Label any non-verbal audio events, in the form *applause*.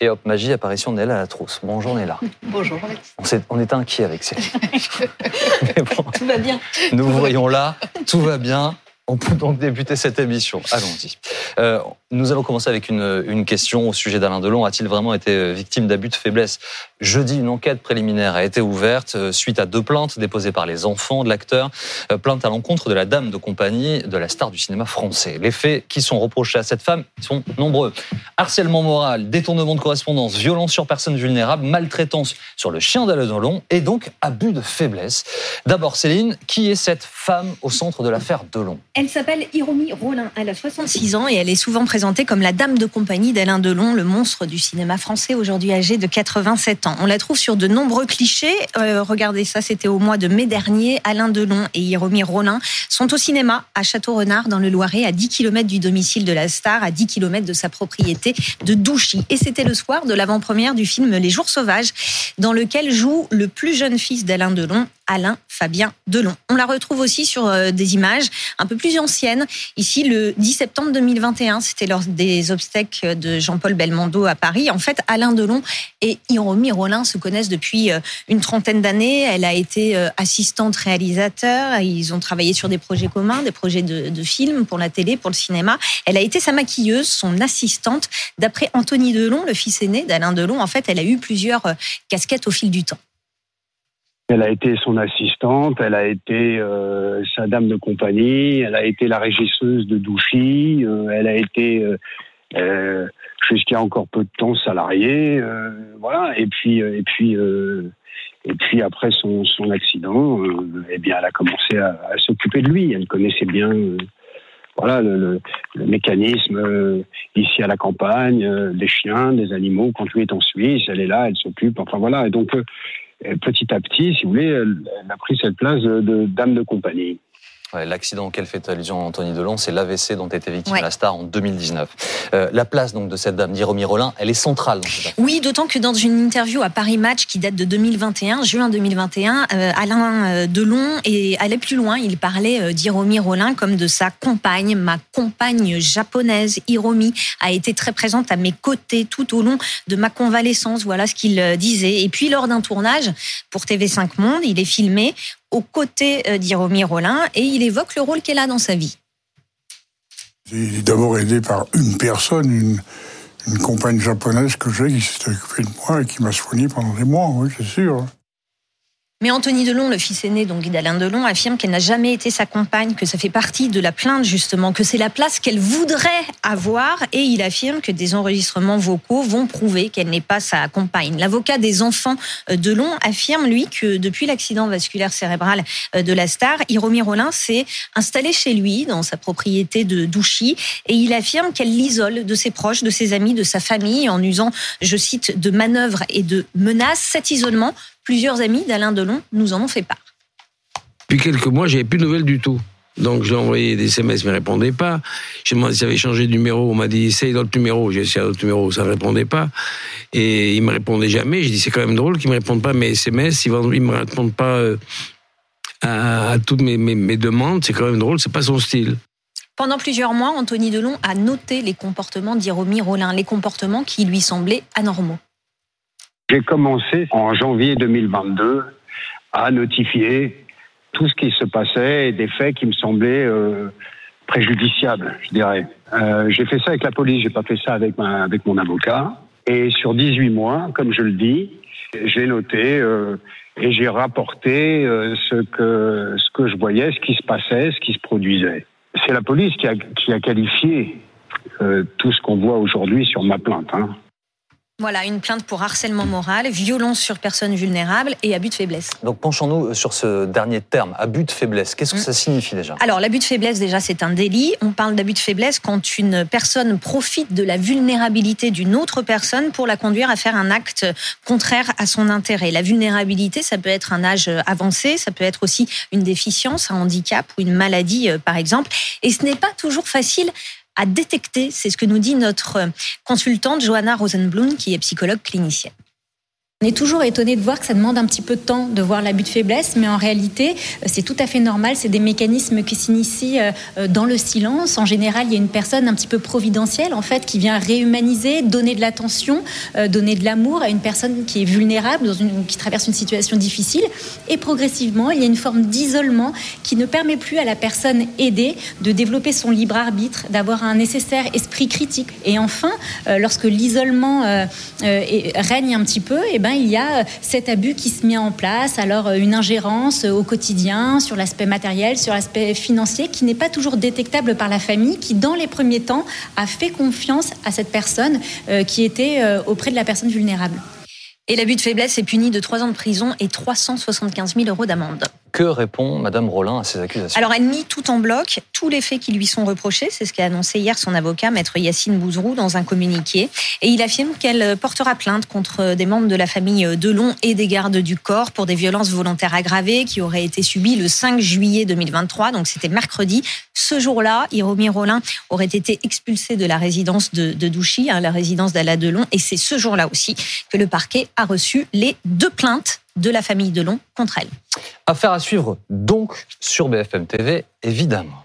Et hop, magie, apparition de Néla à la trousse. Bonjour Néla. *laughs* Bonjour On, est, on est inquiet avec Céline. *laughs* *laughs* tout va bien. Nous vous voyons là, tout va bien. On peut donc débuter cette émission. Allons-y. Euh, nous allons commencer avec une, question au sujet d'Alain Delon. A-t-il vraiment été victime d'abus de faiblesse? Jeudi, une enquête préliminaire a été ouverte euh, suite à deux plaintes déposées par les enfants de l'acteur. Euh, plainte à l'encontre de la dame de compagnie de la star du cinéma français. Les faits qui sont reprochés à cette femme sont nombreux. Harcèlement moral, détournement de correspondance, violence sur personnes vulnérables, maltraitance sur le chien d'Alain Delon et donc abus de faiblesse. D'abord, Céline, qui est cette femme au centre de l'affaire Delon? Elle s'appelle Hiromi Rollin. Elle a 66 ans et elle est souvent présentée comme la dame de compagnie d'Alain Delon, le monstre du cinéma français, aujourd'hui âgé de 87 ans. On la trouve sur de nombreux clichés. Euh, regardez ça, c'était au mois de mai dernier. Alain Delon et Hiromi Rollin sont au cinéma à Château-Renard, dans le Loiret, à 10 km du domicile de la star, à 10 km de sa propriété de Douchy. Et c'était le soir de l'avant-première du film Les Jours Sauvages, dans lequel joue le plus jeune fils d'Alain Delon, Alain Fabien Delon. On la retrouve aussi sur euh, des images un peu plus anciennes. Ici, le 10 septembre 2021, c'était lors des obstacles de Jean-Paul Belmondo à Paris. En fait, Alain Delon et Hiromi Rollin se connaissent depuis euh, une trentaine d'années. Elle a été euh, assistante réalisateur. Ils ont travaillé sur des projets communs, des projets de, de films pour la télé, pour le cinéma. Elle a été sa maquilleuse, son assistante. D'après Anthony Delon, le fils aîné d'Alain Delon, en fait, elle a eu plusieurs casquettes au fil du temps. Elle a été son assistante, elle a été euh, sa dame de compagnie, elle a été la régisseuse de Douchy, euh, elle a été euh, euh jusqu'à encore peu de temps salariée, euh, voilà. Et puis et puis et puis après son, accident, eh bien, elle a commencé à, s'occuper de lui. Elle connaissait bien. voilà le, mécanisme ici à la campagne, des chiens, des animaux. Quand lui est en Suisse, elle est là, elle s'occupe. Enfin voilà. Et donc petit à petit, si vous voulez, elle, a pris cette place de, dame de compagnie. L'accident auquel fait allusion Anthony Delon, c'est l'AVC dont était victime la star en 2019. Euh, la place donc de cette dame, d'Iromi Rollin, elle est centrale. oui, d'autant que dans une interview à Paris Match qui date de 2021, juin 2021, euh, Alain euh, Delon et allait plus loin. Il parlait euh, d'Hiromi Rollin comme de sa compagne, ma compagne japonaise. Hiromi a été très présente à mes côtés tout au long de ma convalescence. Voilà ce qu'il disait. Et puis lors d'un tournage pour TV5 Monde, il est filmé aux côtés euh, d'Hiromi Rollin et il évoque le rôle qu'elle a dans sa vie. Est d'abord aidé par une personne, une, une compagne japonaise que j'ai qui s'est occupée de moi et qui m'a soigné pendant des mois, oui, c'est sûr. Mais Anthony Delon, le fils aîné donc d'Alain Delon, affirme qu'elle n'a jamais été sa compagne, que ça fait partie de la plainte justement, que c'est la place qu'elle voudrait avoir, et il affirme que des enregistrements vocaux vont prouver qu'elle n'est pas sa compagne. L'avocat des enfants euh, Delon affirme lui que depuis l'accident vasculaire cérébral euh, de la star, Hiromi Rollin s'est installé chez lui dans sa propriété de Douchy, et il affirme qu'elle l'isole de ses proches, de ses amis, de sa famille, en usant, je cite, de manœuvres et de menaces. Cet isolement Plusieurs amis d'Alain Delon nous en ont fait part. Depuis quelques mois, j'avais plus de nouvelles du tout. Donc j'ai envoyé des SMS, mais ne répondait pas. J'ai demandé s'il avait changé de numéro. On m'a dit essaye d'autres numéros. J'ai essayé d'autres numéros, ça ne répondait pas. Et il me répondait jamais. J'ai dit c'est quand même drôle qu'il me répondent pas mes SMS. Ils ne me répondent pas à, toutes mes, mes demandes. C'est quand même drôle. C'est pas son style. Pendant plusieurs mois, Anthony Delon a noté les comportements d'Iromi Rollin, les comportements qui lui semblaient anormaux. J'ai commencé en janvier 2022 à notifier tout ce qui se passait et des faits qui me semblaient euh, préjudiciables, je dirais. Euh, j'ai fait ça avec la police, j'ai pas fait ça avec, ma, avec mon avocat. Et sur 18 mois, comme je le dis, j'ai noté euh, et j'ai rapporté euh, ce que ce que je voyais, ce qui se passait, ce qui se produisait. C'est la police qui a, qui a qualifié euh, tout ce qu'on voit aujourd'hui sur ma plainte. Hein. Voilà, une plainte pour harcèlement moral, violence sur personnes vulnérables et abus de faiblesse. Donc penchons-nous sur ce dernier terme, abus de faiblesse. Qu'est-ce que mm. ça signifie déjà? Alors l'abus de faiblesse, déjà, c'est un délit. On parle d'abus de faiblesse quand une personne profite de la vulnérabilité d'une autre personne pour la conduire à faire un acte contraire à son intérêt. La vulnérabilité, ça peut être un âge avancé, ça peut être aussi une déficience, un handicap ou une maladie, euh, par exemple. Et ce n'est pas toujours facile à détecter. C'est ce que nous dit notre consultante Johanna Rosenblum, qui est psychologue clinicienne. On est toujours étonné de voir que ça demande un petit peu de temps de voir l'abus de faiblesse, mais en réalité, euh, c'est tout à fait normal. C'est des mécanismes qui s'initient euh, euh, dans le silence. En général, il y a une personne un petit peu providentielle, en fait, qui vient réhumaniser, donner de l'attention, donner de l'amour à une personne qui est vulnérable, dans une, qui traverse une situation difficile. Et progressivement, il y a une forme d'isolement qui ne permet plus à la personne aidée de développer son libre arbitre, d'avoir un nécessaire esprit critique. Et enfin, lorsque l'isolement règne un petit peu, et eh ben, il y a euh, cet abus qui se met en place. Alors, euh, une ingérence euh, au quotidien sur l'aspect matériel, sur l'aspect financier, qui n'est pas toujours détectable par la famille, qui, dans les premiers temps, a fait confiance à cette personne qui était auprès de la personne vulnérable. Et l'abus de faiblesse est puni de 3 ans de prison et 375 000 euros d'amende. Que répond Madame Rollin à ces accusations Alors elle nie tout en bloc tous les faits qui lui sont reprochés. C'est ce qu'a annoncé hier son avocat, maître Yacine Bouzrou, dans un communiqué. Et il affirme qu'elle portera plainte contre des membres de la famille Delon et des gardes du corps pour des violences volontaires aggravées qui auraient été subies le 5 juillet 2023. Donc c'était mercredi. Ce jour-là, Hiromi Rollin aurait été expulsé de la résidence de, Douchy, hein, la résidence d'Ala Delon. Et c'est ce jour-là aussi que le parquet a reçu les deux plaintes de la famille Delon contre elle. Affaire à suivre donc sur BFM TV, évidemment.